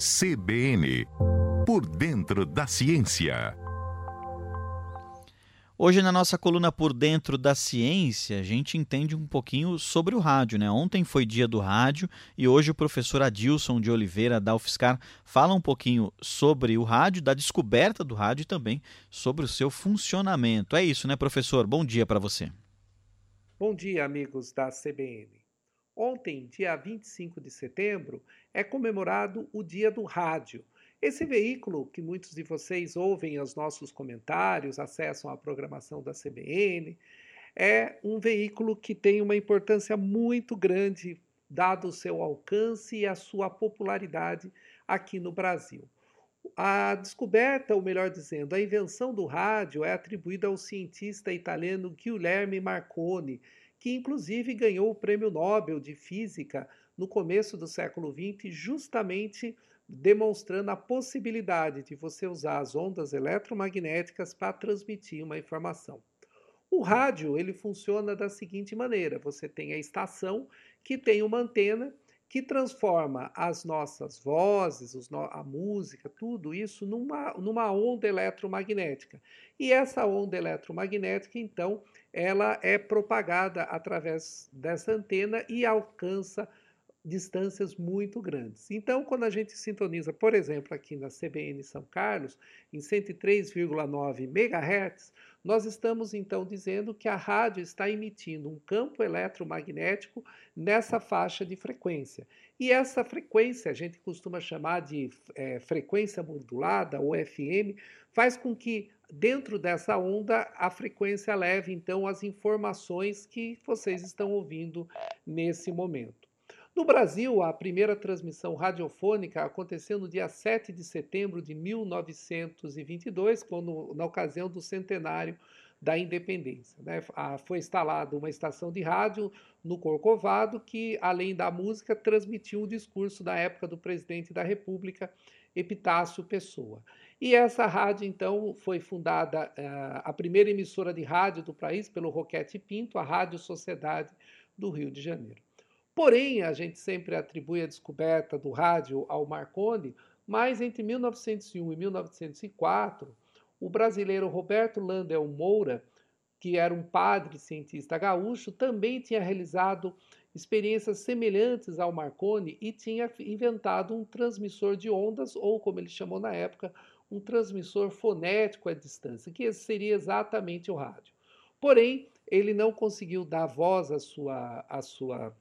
CBN Por Dentro da Ciência. Hoje, na nossa coluna Por Dentro da Ciência, a gente entende um pouquinho sobre o rádio. Né? Ontem foi dia do rádio e hoje o professor Adilson de Oliveira, da UFSCar, fala um pouquinho sobre o rádio, da descoberta do rádio e também sobre o seu funcionamento. É isso, né, professor? Bom dia para você. Bom dia, amigos da CBN. Ontem, dia 25 de setembro, é comemorado o Dia do Rádio. Esse veículo que muitos de vocês ouvem os nossos comentários, acessam a programação da CBN, é um veículo que tem uma importância muito grande, dado o seu alcance e a sua popularidade aqui no Brasil. A descoberta, ou melhor dizendo, a invenção do rádio é atribuída ao cientista italiano Guilherme Marconi, que inclusive ganhou o Prêmio Nobel de Física no começo do século XX, justamente demonstrando a possibilidade de você usar as ondas eletromagnéticas para transmitir uma informação. O rádio ele funciona da seguinte maneira: você tem a estação que tem uma antena que transforma as nossas vozes, a música, tudo isso numa, numa onda eletromagnética. E essa onda eletromagnética, então, ela é propagada através dessa antena e alcança distâncias muito grandes. Então, quando a gente sintoniza, por exemplo, aqui na CBN São Carlos, em 103,9 MHz, nós estamos então dizendo que a rádio está emitindo um campo eletromagnético nessa faixa de frequência. E essa frequência, a gente costuma chamar de é, frequência modulada, ou FM, faz com que dentro dessa onda a frequência leve então as informações que vocês estão ouvindo nesse momento. No Brasil, a primeira transmissão radiofônica aconteceu no dia 7 de setembro de 1922, quando, na ocasião do centenário da independência. Né? foi instalada uma estação de rádio no Corcovado que, além da música, transmitiu o discurso da época do presidente da República, Epitácio Pessoa. E essa rádio, então, foi fundada, uh, a primeira emissora de rádio do país, pelo Roquete Pinto, a Rádio Sociedade do Rio de Janeiro. Porém, a gente sempre atribui a descoberta do rádio ao Marconi, mas entre 1901 e 1904, o brasileiro Roberto Landel Moura, que era um padre cientista gaúcho, também tinha realizado experiências semelhantes ao Marconi e tinha inventado um transmissor de ondas, ou como ele chamou na época, um transmissor fonético à distância, que seria exatamente o rádio. Porém, ele não conseguiu dar voz à sua, à sua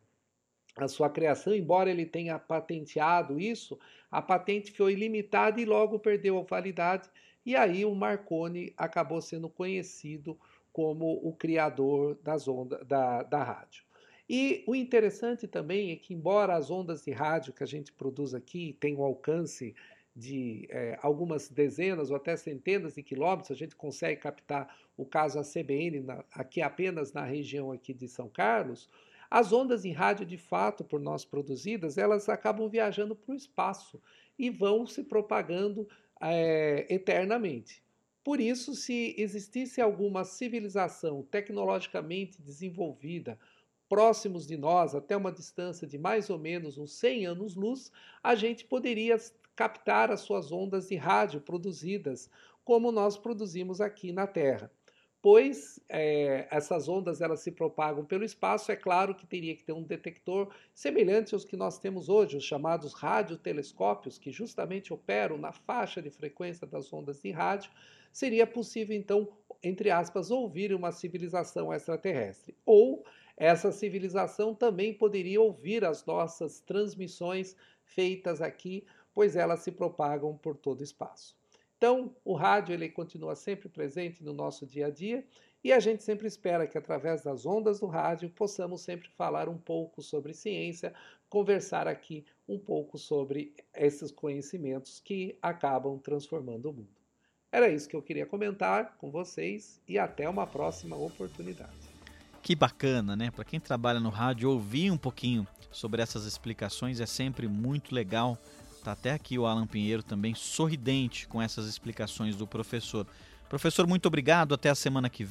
a sua criação, embora ele tenha patenteado isso, a patente foi limitada e logo perdeu a validade, e aí o Marconi acabou sendo conhecido como o criador das ondas da, da rádio. E o interessante também é que, embora as ondas de rádio que a gente produz aqui tenham alcance de é, algumas dezenas ou até centenas de quilômetros, a gente consegue captar o caso a CBN na, aqui apenas na região aqui de São Carlos, as ondas em rádio, de fato, por nós produzidas, elas acabam viajando para o espaço e vão se propagando é, eternamente. Por isso, se existisse alguma civilização tecnologicamente desenvolvida, próximos de nós, até uma distância de mais ou menos uns 100 anos-luz, a gente poderia captar as suas ondas de rádio produzidas, como nós produzimos aqui na Terra pois é, essas ondas elas se propagam pelo espaço, é claro que teria que ter um detector semelhante aos que nós temos hoje, os chamados radiotelescópios, que justamente operam na faixa de frequência das ondas de rádio, seria possível então, entre aspas, ouvir uma civilização extraterrestre. Ou essa civilização também poderia ouvir as nossas transmissões feitas aqui, pois elas se propagam por todo o espaço. Então, o rádio ele continua sempre presente no nosso dia a dia e a gente sempre espera que através das ondas do rádio possamos sempre falar um pouco sobre ciência, conversar aqui um pouco sobre esses conhecimentos que acabam transformando o mundo. Era isso que eu queria comentar com vocês e até uma próxima oportunidade. Que bacana, né? Para quem trabalha no rádio, ouvir um pouquinho sobre essas explicações é sempre muito legal Tá até aqui o Alan Pinheiro também sorridente com essas explicações do professor. Professor, muito obrigado. Até a semana que vem.